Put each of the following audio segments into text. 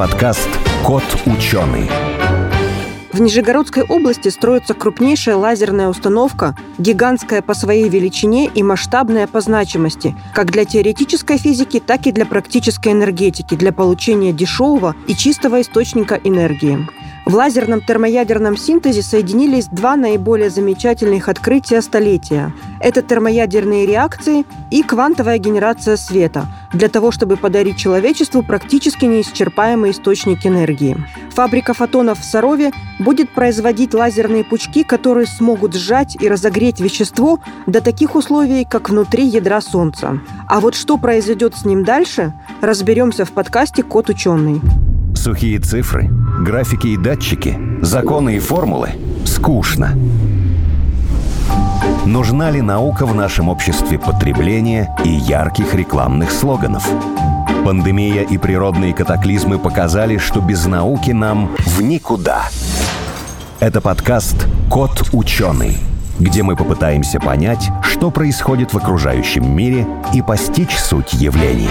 подкаст «Кот ученый». В Нижегородской области строится крупнейшая лазерная установка, гигантская по своей величине и масштабная по значимости, как для теоретической физики, так и для практической энергетики, для получения дешевого и чистого источника энергии. В лазерном термоядерном синтезе соединились два наиболее замечательных открытия столетия. Это термоядерные реакции и квантовая генерация света для того, чтобы подарить человечеству практически неисчерпаемый источник энергии. Фабрика фотонов в Сарове будет производить лазерные пучки, которые смогут сжать и разогреть вещество до таких условий, как внутри ядра Солнца. А вот что произойдет с ним дальше, разберемся в подкасте «Кот ученый». Сухие цифры, графики и датчики, законы и формулы – скучно. Нужна ли наука в нашем обществе потребления и ярких рекламных слоганов? Пандемия и природные катаклизмы показали, что без науки нам в никуда. Это подкаст «Кот ученый», где мы попытаемся понять, что происходит в окружающем мире и постичь суть явлений.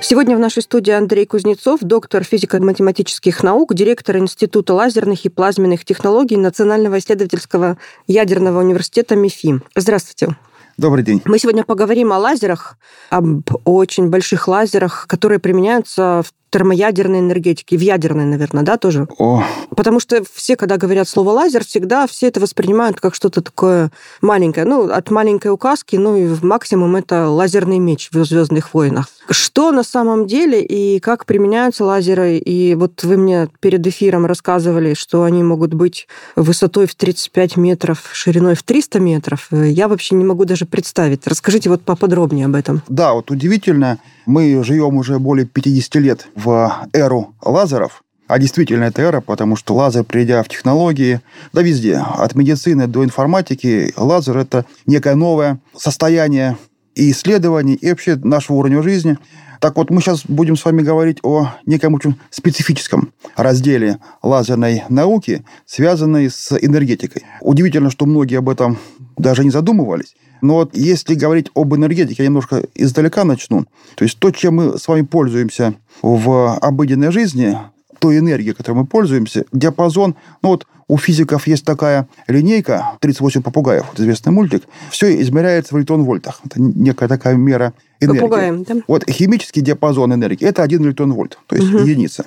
Сегодня в нашей студии Андрей Кузнецов, доктор физико-математических наук, директор Института лазерных и плазменных технологий Национального исследовательского ядерного университета МИФИ. Здравствуйте. Добрый день. Мы сегодня поговорим о лазерах, об очень больших лазерах, которые применяются в термоядерной энергетики, в ядерной, наверное, да, тоже? О. Потому что все, когда говорят слово лазер, всегда все это воспринимают как что-то такое маленькое. Ну, от маленькой указки, ну и максимум это лазерный меч в Звездных войнах. Что на самом деле и как применяются лазеры? И вот вы мне перед эфиром рассказывали, что они могут быть высотой в 35 метров, шириной в 300 метров. Я вообще не могу даже представить. Расскажите вот поподробнее об этом. Да, вот удивительно, мы живем уже более 50 лет в эру лазеров. А действительно, это эра, потому что лазер, придя в технологии, да везде, от медицины до информатики, лазер – это некое новое состояние и исследований, и вообще нашего уровня жизни. Так вот, мы сейчас будем с вами говорить о неком очень специфическом разделе лазерной науки, связанной с энергетикой. Удивительно, что многие об этом даже не задумывались. Но вот если говорить об энергетике, я немножко издалека начну. То есть то, чем мы с вами пользуемся в обыденной жизни, той энергии, которой мы пользуемся, диапазон, ну вот у физиков есть такая линейка, 38 попугаев, вот известный мультик, все измеряется в электрон-вольтах. Это некая такая мера энергии. Попугаем, да? Вот химический диапазон энергии – это 1 электрон-вольт, то есть угу. единица.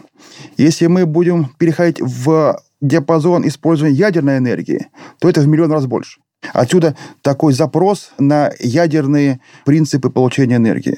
Если мы будем переходить в диапазон использования ядерной энергии, то это в миллион раз больше. Отсюда такой запрос на ядерные принципы получения энергии.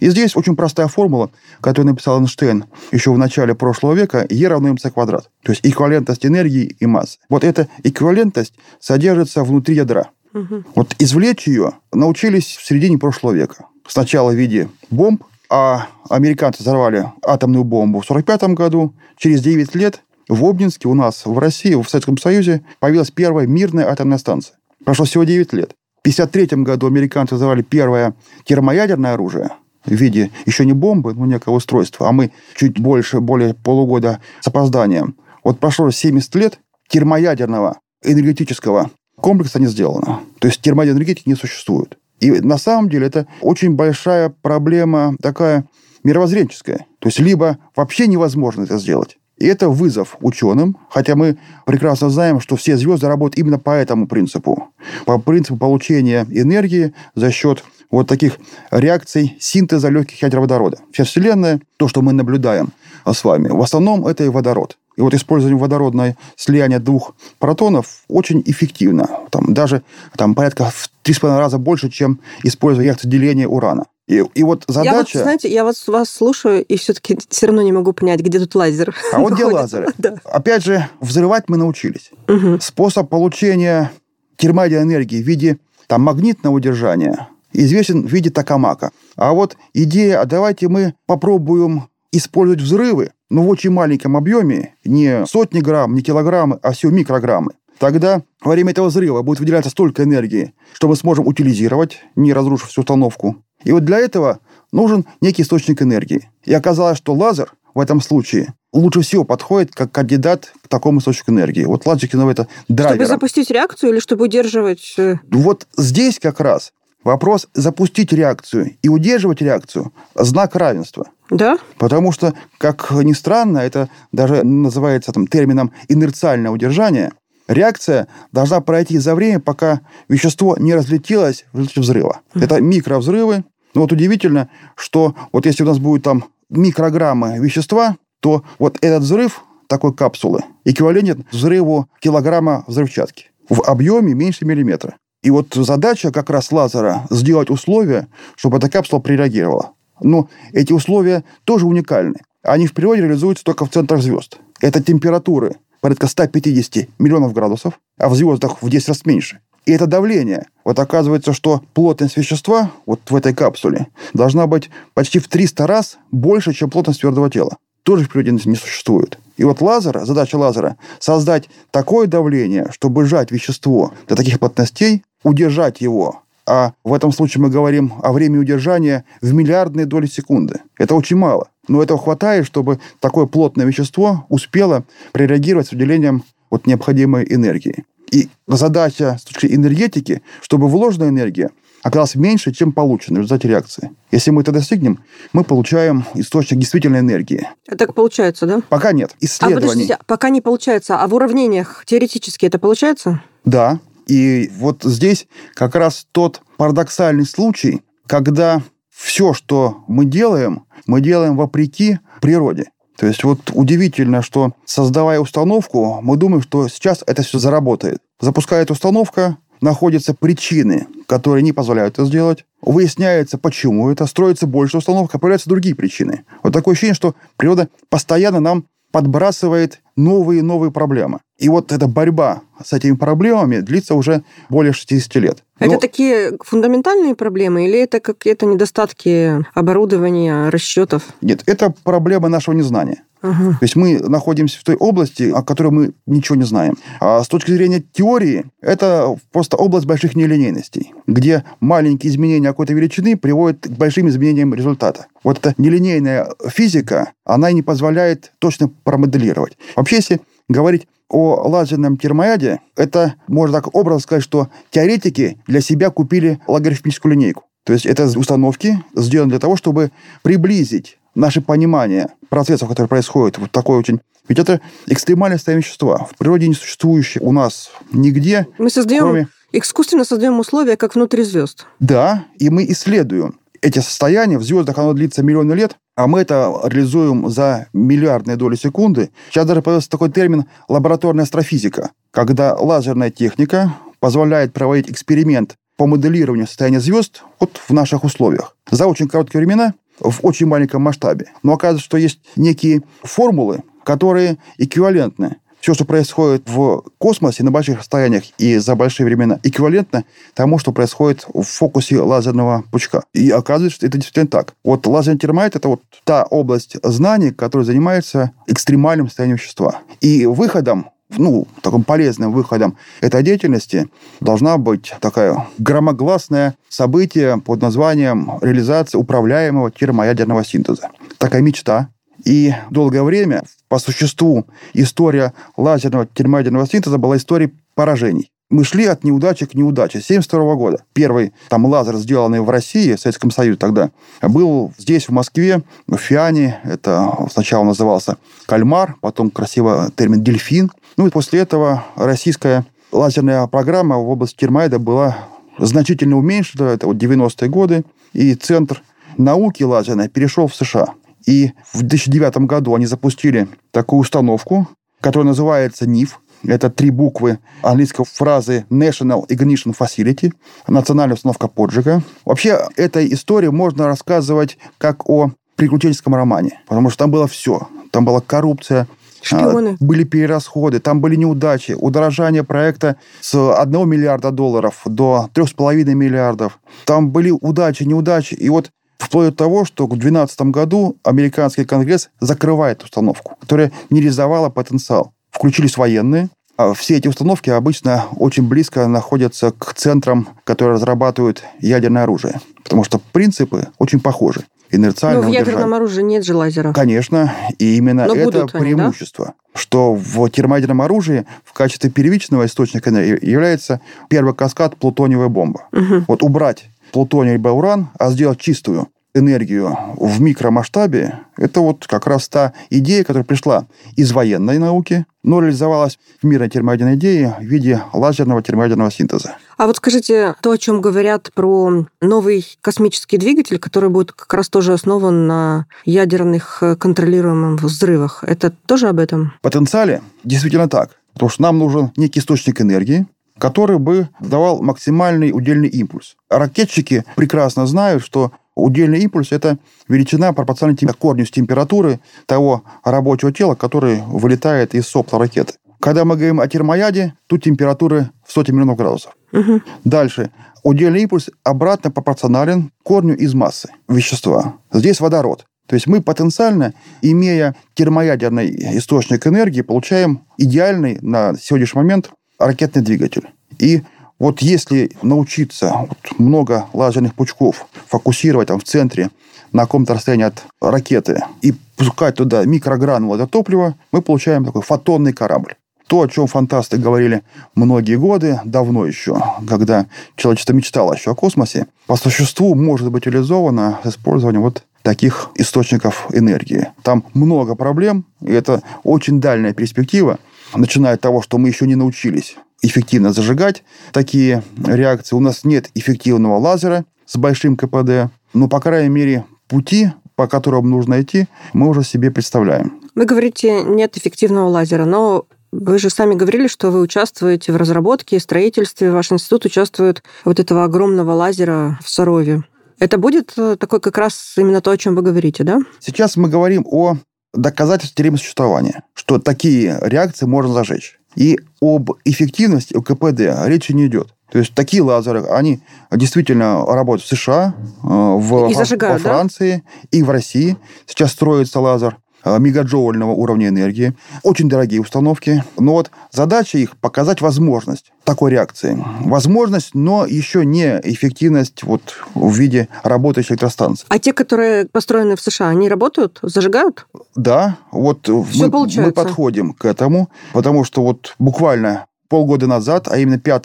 И здесь очень простая формула, которую написал Эйнштейн еще в начале прошлого века, E равно mc квадрат. То есть эквивалентность энергии и массы. Вот эта эквивалентность содержится внутри ядра. Угу. Вот извлечь ее научились в середине прошлого века. Сначала в виде бомб, а американцы взорвали атомную бомбу в 1945 году. Через 9 лет в Обнинске у нас в России, в Советском Союзе появилась первая мирная атомная станция. Прошло всего 9 лет. В 1953 году американцы взорвали первое термоядерное оружие в виде еще не бомбы, но некого устройства, а мы чуть больше, более полугода с опозданием. Вот прошло 70 лет термоядерного энергетического комплекса не сделано. То есть термоядерной энергетики не существует. И на самом деле это очень большая проблема такая мировоззренческая. То есть либо вообще невозможно это сделать, и это вызов ученым, хотя мы прекрасно знаем, что все звезды работают именно по этому принципу. По принципу получения энергии за счет вот таких реакций синтеза легких ядер водорода. Вся Вселенная, то, что мы наблюдаем с вами, в основном это и водород. И вот использование водородной слияния двух протонов очень эффективно. Там, даже там, порядка в 3,5 раза больше, чем использование реакции деления урана. И, и вот задача... Я вот, знаете, я вас, вас слушаю, и все-таки все равно не могу понять, где тут лазер. А вот где лазеры. да. Опять же, взрывать мы научились. Угу. Способ получения термоядерной энергии в виде там, магнитного удержания известен в виде токамака. А вот идея, а давайте мы попробуем использовать взрывы, но в очень маленьком объеме, не сотни грамм, не килограммы, а всего микрограммы. Тогда во время этого взрыва будет выделяться столько энергии, что мы сможем утилизировать, не разрушив всю установку. И вот для этого нужен некий источник энергии. И оказалось, что лазер в этом случае лучше всего подходит как кандидат к такому источнику энергии. Вот лазер это драйвер. Чтобы запустить реакцию или чтобы удерживать... Э, вот здесь как раз Вопрос запустить реакцию и удерживать реакцию – знак равенства. Да? Потому что, как ни странно, это даже называется там, термином инерциальное удержание. Реакция должна пройти за время, пока вещество не разлетелось в результате взрыва. Mm-hmm. Это микровзрывы. Но вот удивительно, что вот если у нас будет там микрограммы вещества, то вот этот взрыв такой капсулы эквивалентен взрыву килограмма взрывчатки в объеме меньше миллиметра. И вот задача как раз лазера сделать условия, чтобы эта капсула прореагировала. Но эти условия тоже уникальны. Они в природе реализуются только в центрах звезд. Это температуры порядка 150 миллионов градусов, а в звездах в 10 раз меньше. И это давление. Вот оказывается, что плотность вещества вот в этой капсуле должна быть почти в 300 раз больше, чем плотность твердого тела. Тоже в природе не существует. И вот лазера, задача лазера – создать такое давление, чтобы сжать вещество до таких плотностей, удержать его а в этом случае мы говорим о времени удержания в миллиардные доли секунды. Это очень мало. Но этого хватает, чтобы такое плотное вещество успело прореагировать с выделением вот необходимой энергии. И задача с точки энергетики, чтобы вложенная энергия оказалась меньше, чем получена в результате реакции. Если мы это достигнем, мы получаем источник действительной энергии. Так получается, да? Пока нет. Исследований. А подождите, пока не получается. А в уравнениях теоретически это получается? Да. И вот здесь как раз тот парадоксальный случай, когда все, что мы делаем, мы делаем вопреки природе. То есть вот удивительно, что создавая установку, мы думаем, что сейчас это все заработает. Запускает установка, находятся причины, которые не позволяют это сделать. Выясняется, почему это. Строится больше установок, а появляются другие причины. Вот такое ощущение, что природа постоянно нам подбрасывает новые и новые проблемы. И вот эта борьба с этими проблемами длится уже более 60 лет. Это Но... такие фундаментальные проблемы или это какие-то недостатки оборудования, расчетов? Нет, это проблема нашего незнания. Ага. То есть мы находимся в той области, о которой мы ничего не знаем. А с точки зрения теории, это просто область больших нелинейностей, где маленькие изменения какой-то величины приводят к большим изменениям результата. Вот эта нелинейная физика, она и не позволяет точно промоделировать. Вообще, если говорить о лазерном термояде, это, можно так образно сказать, что теоретики для себя купили логарифмическую линейку. То есть это установки сделаны для того, чтобы приблизить наше понимание процессов, которые происходят, вот такой очень... Ведь это экстремальное состояние вещества, в природе не существующее у нас нигде. Мы создаем, кроме... искусственно создаем условия, как внутри звезд. Да, и мы исследуем эти состояния. В звездах оно длится миллионы лет, а мы это реализуем за миллиардные доли секунды. Сейчас даже появился такой термин «лабораторная астрофизика», когда лазерная техника позволяет проводить эксперимент по моделированию состояния звезд вот в наших условиях. За очень короткие времена в очень маленьком масштабе. Но оказывается, что есть некие формулы, которые эквивалентны. Все, что происходит в космосе на больших расстояниях и за большие времена, эквивалентно тому, что происходит в фокусе лазерного пучка. И оказывается, что это действительно так. Вот лазерный термоид – это вот та область знаний, которая занимается экстремальным состоянием вещества. И выходом ну, таким полезным выходом этой деятельности должна быть такая громогласное событие под названием реализация управляемого термоядерного синтеза. Такая мечта. И долгое время, по существу, история лазерного термоядерного синтеза была историей поражений. Мы шли от неудачи к неудаче. 1972 года. Первый там лазер, сделанный в России, в Советском Союзе тогда, был здесь, в Москве, в Фиане. Это сначала назывался кальмар, потом красиво термин дельфин. Ну и после этого российская лазерная программа в области термоида была значительно уменьшена. Это вот 90-е годы. И центр науки лазерной перешел в США. И в 2009 году они запустили такую установку, которая называется НИФ. Это три буквы английской фразы National Ignition Facility, национальная установка поджига. Вообще, этой истории можно рассказывать как о приключенческом романе, потому что там было все. Там была коррупция, Шпионы. А, были перерасходы, там были неудачи, удорожание проекта с 1 миллиарда долларов до 3,5 миллиардов. Там были удачи, неудачи. И вот вплоть до того, что в 2012 году американский конгресс закрывает установку, которая не реализовала потенциал. Включились военные, а все эти установки обычно очень близко находятся к центрам, которые разрабатывают ядерное оружие, потому что принципы очень похожи инерциального Но в ядерном оружии нет же лазеров. Конечно, и именно Но это преимущество. Они, да? Что в термоядерном оружии в качестве первичного источника энергии является первый каскад плутониевая бомба. Угу. Вот убрать плутоний либо уран, а сделать чистую энергию в микромасштабе, это вот как раз та идея, которая пришла из военной науки, но реализовалась в мирной термоядерной идее в виде лазерного термоядерного синтеза. А вот скажите, то, о чем говорят про новый космический двигатель, который будет как раз тоже основан на ядерных э, контролируемых взрывах, это тоже об этом? В потенциале действительно так. Потому что нам нужен некий источник энергии, который бы давал максимальный удельный импульс. Ракетчики прекрасно знают, что удельный импульс – это величина пропорциональна корню с температуры того рабочего тела, который вылетает из сопла ракеты. Когда мы говорим о термояде, тут температуры в сотни миллионов градусов. Угу. Дальше. Удельный импульс обратно пропорционален корню из массы вещества. Здесь водород. То есть мы потенциально, имея термоядерный источник энергии, получаем идеальный на сегодняшний момент ракетный двигатель. И вот если научиться вот много лазерных пучков фокусировать там в центре на каком-то расстоянии от ракеты и пускать туда микрогранулы для топлива, мы получаем такой фотонный корабль. То, о чем фантасты говорили многие годы, давно еще, когда человечество мечтало еще о космосе, по существу может быть реализовано с использованием вот таких источников энергии. Там много проблем, и это очень дальняя перспектива, начиная от того, что мы еще не научились эффективно зажигать такие реакции. У нас нет эффективного лазера с большим КПД, но, по крайней мере, пути, по которым нужно идти, мы уже себе представляем. Вы говорите, нет эффективного лазера, но вы же сами говорили, что вы участвуете в разработке и строительстве. Ваш институт участвует вот этого огромного лазера в Сарове. Это будет э, такой как раз именно то, о чем вы говорите, да? Сейчас мы говорим о доказательстве теоремы существования, что такие реакции можно зажечь. И об эффективности КПД речи не идет. То есть такие лазеры, они действительно работают в США, э, в, и зажигают, во Франции да? и в России. Сейчас строится лазер. Э, мегаджоульного уровня энергии. Очень дорогие установки. Но вот задача их показать возможность такой реакции. Возможность, но еще не эффективность вот в виде работающей электростанции. А те, которые построены в США, они работают, зажигают? Да, вот мы, мы подходим к этому, потому что вот буквально полгода назад, а именно 5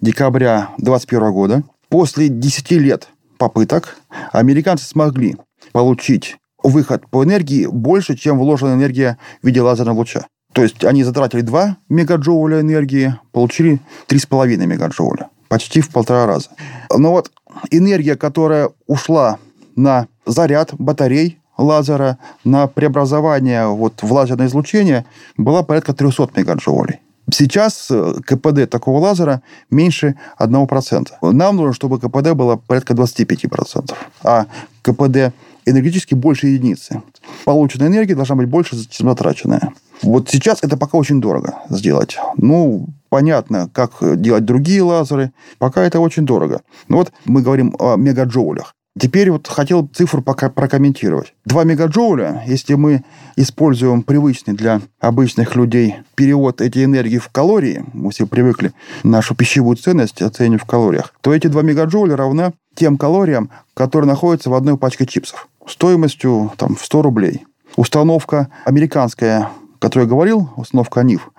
декабря 2021 года, после 10 лет попыток, американцы смогли получить выход по энергии больше, чем вложенная энергия в виде лазерного луча. То есть они затратили 2 мегаджоуля энергии, получили 3,5 мегаджоуля. Почти в полтора раза. Но вот энергия, которая ушла на заряд батарей лазера, на преобразование вот в лазерное излучение, была порядка 300 мегаджоулей. Сейчас э, КПД такого лазера меньше 1%. Нам нужно, чтобы КПД было порядка 25%. А КПД энергетически больше единицы. Полученная энергия должна быть больше, чем затраченная. Вот сейчас это пока очень дорого сделать. Ну, понятно, как делать другие лазеры. Пока это очень дорого. Но вот мы говорим о мегаджоулях. Теперь вот хотел цифру пока прокомментировать. 2 мегаджоуля, если мы используем привычный для обычных людей перевод этой энергии в калории, мы все привыкли нашу пищевую ценность оценивать в калориях, то эти 2 мегаджоуля равны тем калориям, которые находятся в одной пачке чипсов стоимостью там, в 100 рублей. Установка американская, о которой я говорил, установка НИФ,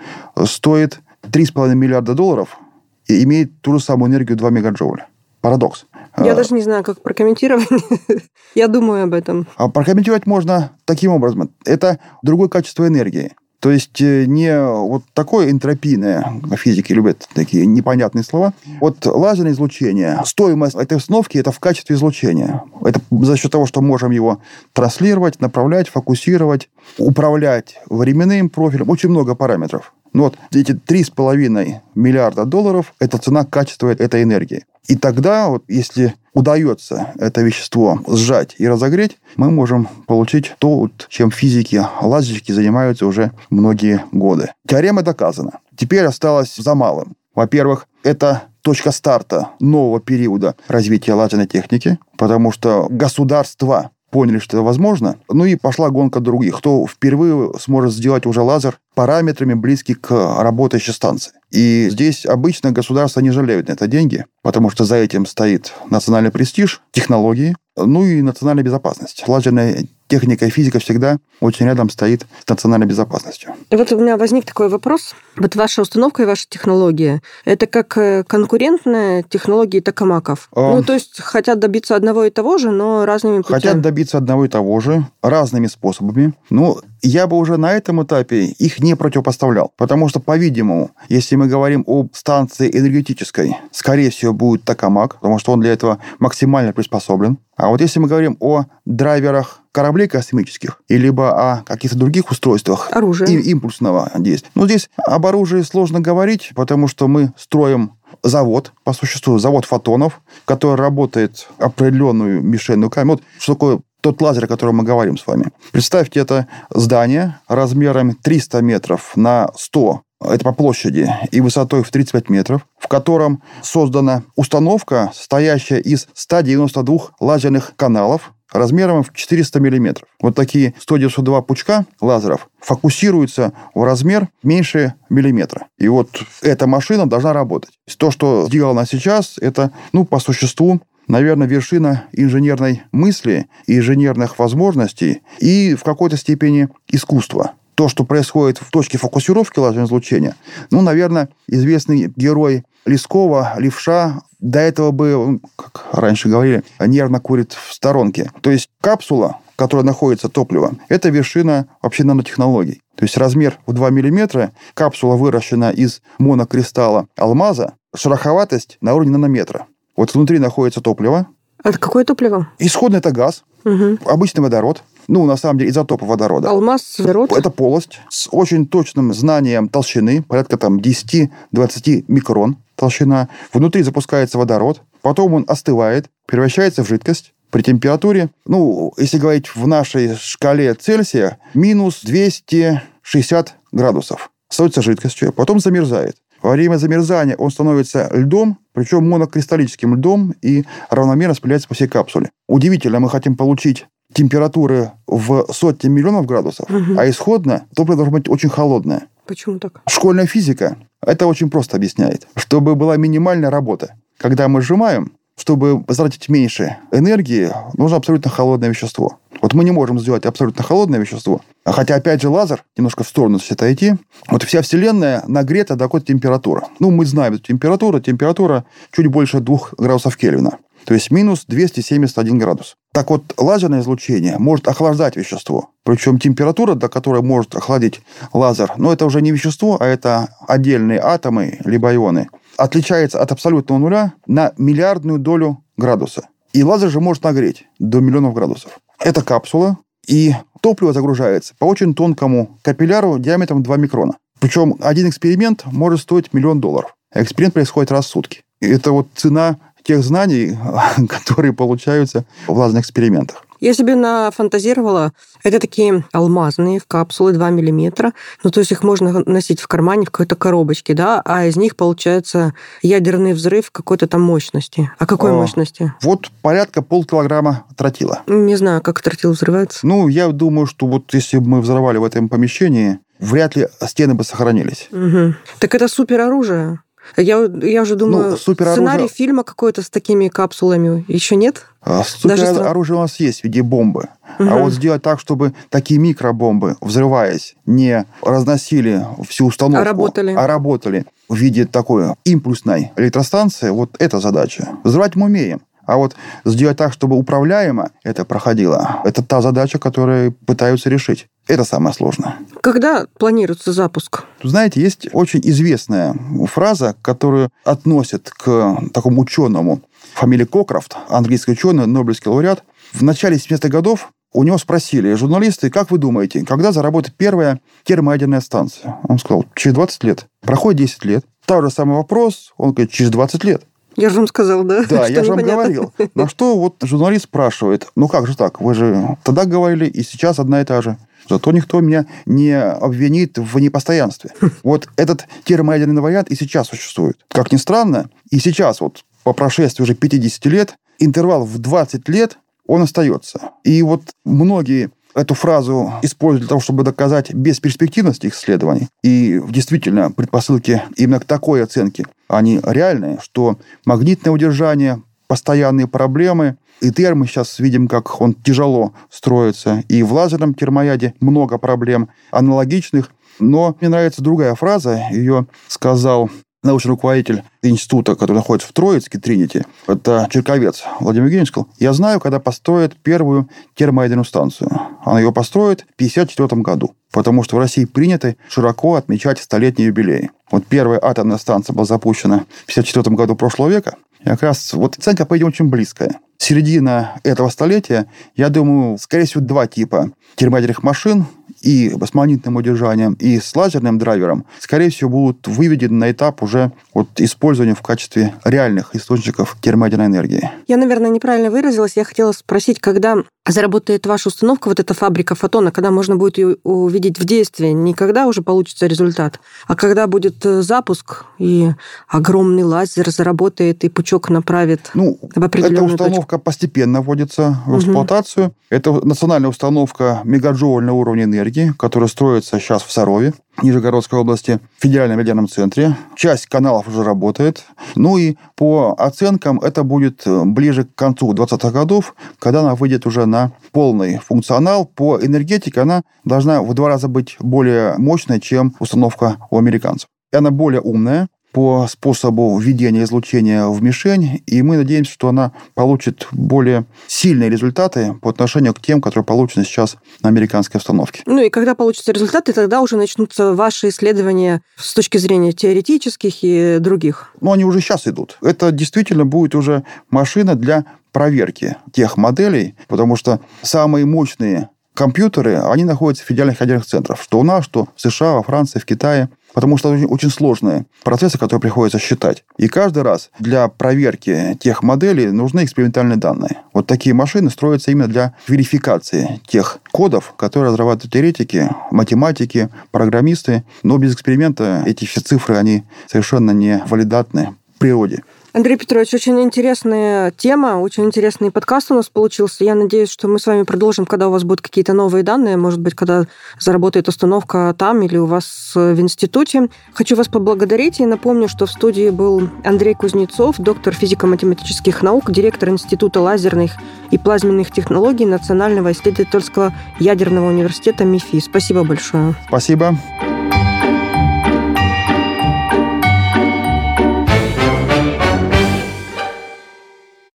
стоит 3,5 миллиарда долларов и имеет ту же самую энергию 2 мегаджоуля. Парадокс. Я а, даже не знаю, как прокомментировать. Я думаю об этом. А прокомментировать можно таким образом. Это другое качество энергии. То есть э, не вот такое энтропийное, физики любят такие непонятные слова. Вот лазерное излучение, стоимость этой установки это в качестве излучения. Это за счет того, что можем его транслировать, направлять, фокусировать, управлять временным профилем. Очень много параметров. Ну вот эти 3,5 миллиарда долларов – это цена качества этой энергии. И тогда, вот, если удается это вещество сжать и разогреть, мы можем получить то, чем физики, лазерщики занимаются уже многие годы. Теорема доказана. Теперь осталось за малым. Во-первых, это точка старта нового периода развития лазерной техники, потому что государства поняли, что это возможно. Ну и пошла гонка других. Кто впервые сможет сделать уже лазер параметрами близкий к работающей станции. И здесь обычно государства не жалеют на это деньги, потому что за этим стоит национальный престиж, технологии, ну и национальная безопасность. Лазерная техника и физика всегда очень рядом стоит с национальной безопасностью. И вот у меня возник такой вопрос. Вот ваша установка и ваша технология, это как э, конкурентная технологии токамаков? А... Ну, то есть хотят добиться одного и того же, но разными путями? Хотят добиться одного и того же, разными способами. Ну, я бы уже на этом этапе их не противопоставлял. Потому что, по-видимому, если мы говорим об станции энергетической, скорее всего, будет токамак, потому что он для этого максимально приспособлен. А вот если мы говорим о драйверах кораблей космических, и либо о каких-то других устройствах Оружие. И, импульсного действия. Ну, здесь об оружии сложно говорить, потому что мы строим завод, по существу, завод фотонов, который работает определенную мишенную камеру. Вот что такое тот лазер, о котором мы говорим с вами. Представьте, это здание размером 300 метров на 100 это по площади, и высотой в 35 метров, в котором создана установка, состоящая из 192 лазерных каналов, размером в 400 миллиметров. Вот такие 192 пучка лазеров фокусируются в размер меньше миллиметра. И вот эта машина должна работать. То, что сделано сейчас, это, ну, по существу, наверное, вершина инженерной мысли инженерных возможностей и в какой-то степени искусства то, что происходит в точке фокусировки лазерного излучения, ну, наверное, известный герой Лескова, Левша, до этого бы, как раньше говорили, нервно курит в сторонке. То есть капсула, в которой находится топливо, это вершина вообще нанотехнологий. То есть размер в 2 мм, капсула выращена из монокристалла алмаза, шероховатость на уровне нанометра. Вот внутри находится топливо. Это какое топливо? Исходный это газ, угу. обычный водород ну, на самом деле, изотопы водорода. Алмаз, водород? Это полость с очень точным знанием толщины, порядка там 10-20 микрон толщина. Внутри запускается водород, потом он остывает, превращается в жидкость, при температуре, ну, если говорить в нашей шкале Цельсия, минус 260 градусов. Становится жидкостью, потом замерзает. Во время замерзания он становится льдом, причем монокристаллическим льдом, и равномерно распыляется по всей капсуле. Удивительно, мы хотим получить температуры в сотни миллионов градусов, угу. а исходно топливо должно быть очень холодное. Почему так? Школьная физика это очень просто объясняет. Чтобы была минимальная работа. Когда мы сжимаем, чтобы затратить меньше энергии, нужно абсолютно холодное вещество. Вот мы не можем сделать абсолютно холодное вещество. Хотя, опять же, лазер, немножко в сторону если отойти, вот вся Вселенная нагрета до какой-то температуры. Ну, мы знаем эту температуру. Температура чуть больше 2 градусов Кельвина. То есть минус 271 градус. Так вот, лазерное излучение может охлаждать вещество. Причем температура, до которой может охладить лазер, но это уже не вещество, а это отдельные атомы, либо ионы, отличается от абсолютного нуля на миллиардную долю градуса. И лазер же может нагреть до миллионов градусов. Это капсула, и топливо загружается по очень тонкому капилляру диаметром 2 микрона. Причем один эксперимент может стоить миллион долларов. Эксперимент происходит раз в сутки. И это вот цена тех знаний, которые получаются в лазерных экспериментах. Я себе нафантазировала, это такие алмазные в капсулы 2 миллиметра, ну, то есть их можно носить в кармане в какой-то коробочке, да, а из них получается ядерный взрыв какой-то там мощности. А какой О, мощности? Вот порядка полкилограмма тротила. Не знаю, как тротил взрывается. Ну, я думаю, что вот если бы мы взорвали в этом помещении, вряд ли стены бы сохранились. Угу. Так это супероружие. Я, я уже думаю, ну, сценарий фильма какой-то с такими капсулами еще нет? А, супероружие у нас есть в виде бомбы. Угу. А вот сделать так, чтобы такие микробомбы, взрываясь, не разносили всю установку, а работали, а работали в виде такой импульсной электростанции, вот эта задача. Взрывать мы умеем. А вот сделать так, чтобы управляемо это проходило, это та задача, которую пытаются решить. Это самое сложное. Когда планируется запуск? Знаете, есть очень известная фраза, которую относят к такому ученому фамилии Кокрофт, английский ученый, Нобелевский лауреат. В начале 70-х годов у него спросили журналисты, как вы думаете, когда заработает первая термоядерная станция? Он сказал, через 20 лет. Проходит 10 лет. Тот же самый вопрос, он говорит, через 20 лет. Я же вам сказал, да? Да, я же вам говорил. На что вот журналист спрашивает, ну как же так, вы же тогда говорили, и сейчас одна и та же. Зато никто меня не обвинит в непостоянстве. Вот этот термоядерный вариант и сейчас существует. Как ни странно, и сейчас вот по прошествии уже 50 лет, интервал в 20 лет, он остается. И вот многие эту фразу используют для того, чтобы доказать бесперспективность их исследований. И действительно, предпосылки именно к такой оценке, они реальные, что магнитное удержание постоянные проблемы. ИТР мы сейчас видим, как он тяжело строится. И в лазерном термояде много проблем аналогичных. Но мне нравится другая фраза. Ее сказал научный руководитель института, который находится в Троицке, Тринити, это Черковец Владимир Евгеньевич сказал, я знаю, когда построят первую термоядерную станцию. Она ее построит в 1954 году, потому что в России принято широко отмечать столетний юбилей. Вот первая атомная станция была запущена в 1954 году прошлого века, и как раз вот оценка, по очень близкая. Середина этого столетия, я думаю, скорее всего, два типа термоядерных машин и с магнитным удержанием, и с лазерным драйвером, скорее всего, будут выведены на этап уже вот использования в качестве реальных источников термоядерной энергии. Я, наверное, неправильно выразилась. Я хотела спросить, когда заработает ваша установка, вот эта фабрика фотона, когда можно будет ее увидеть в действии, не когда уже получится результат, а когда будет э, запуск, и огромный лазер заработает, и пучок направит ну, в определенную Эта установка точку. постепенно вводится в эксплуатацию. Угу. Это национальная установка мегаджоуль на уровне энергии, которая строится сейчас в Сарове. Нижегородской области, в федеральном ядерном центре. Часть каналов уже работает. Ну и по оценкам это будет э, ближе к концу 20-х годов, когда она выйдет уже на полный функционал. По энергетике она должна в два раза быть более мощной, чем установка у американцев. И она более умная, по способу введения излучения в мишень, и мы надеемся, что она получит более сильные результаты по отношению к тем, которые получены сейчас на американской установке. Ну и когда получатся результаты, тогда уже начнутся ваши исследования с точки зрения теоретических и других. Ну, они уже сейчас идут. Это действительно будет уже машина для проверки тех моделей, потому что самые мощные компьютеры, они находятся в федеральных ядерных центрах, что у нас, что в США, во Франции, в Китае потому что это очень сложные процессы, которые приходится считать. И каждый раз для проверки тех моделей нужны экспериментальные данные. Вот такие машины строятся именно для верификации тех кодов, которые разрабатывают теоретики, математики, программисты, но без эксперимента эти все цифры, они совершенно не валидатны природе. Андрей Петрович, очень интересная тема, очень интересный подкаст у нас получился. Я надеюсь, что мы с вами продолжим, когда у вас будут какие-то новые данные, может быть, когда заработает установка там или у вас в институте. Хочу вас поблагодарить и напомню, что в студии был Андрей Кузнецов, доктор физико-математических наук, директор Института лазерных и плазменных технологий Национального исследовательского ядерного университета МИФИ. Спасибо большое. Спасибо.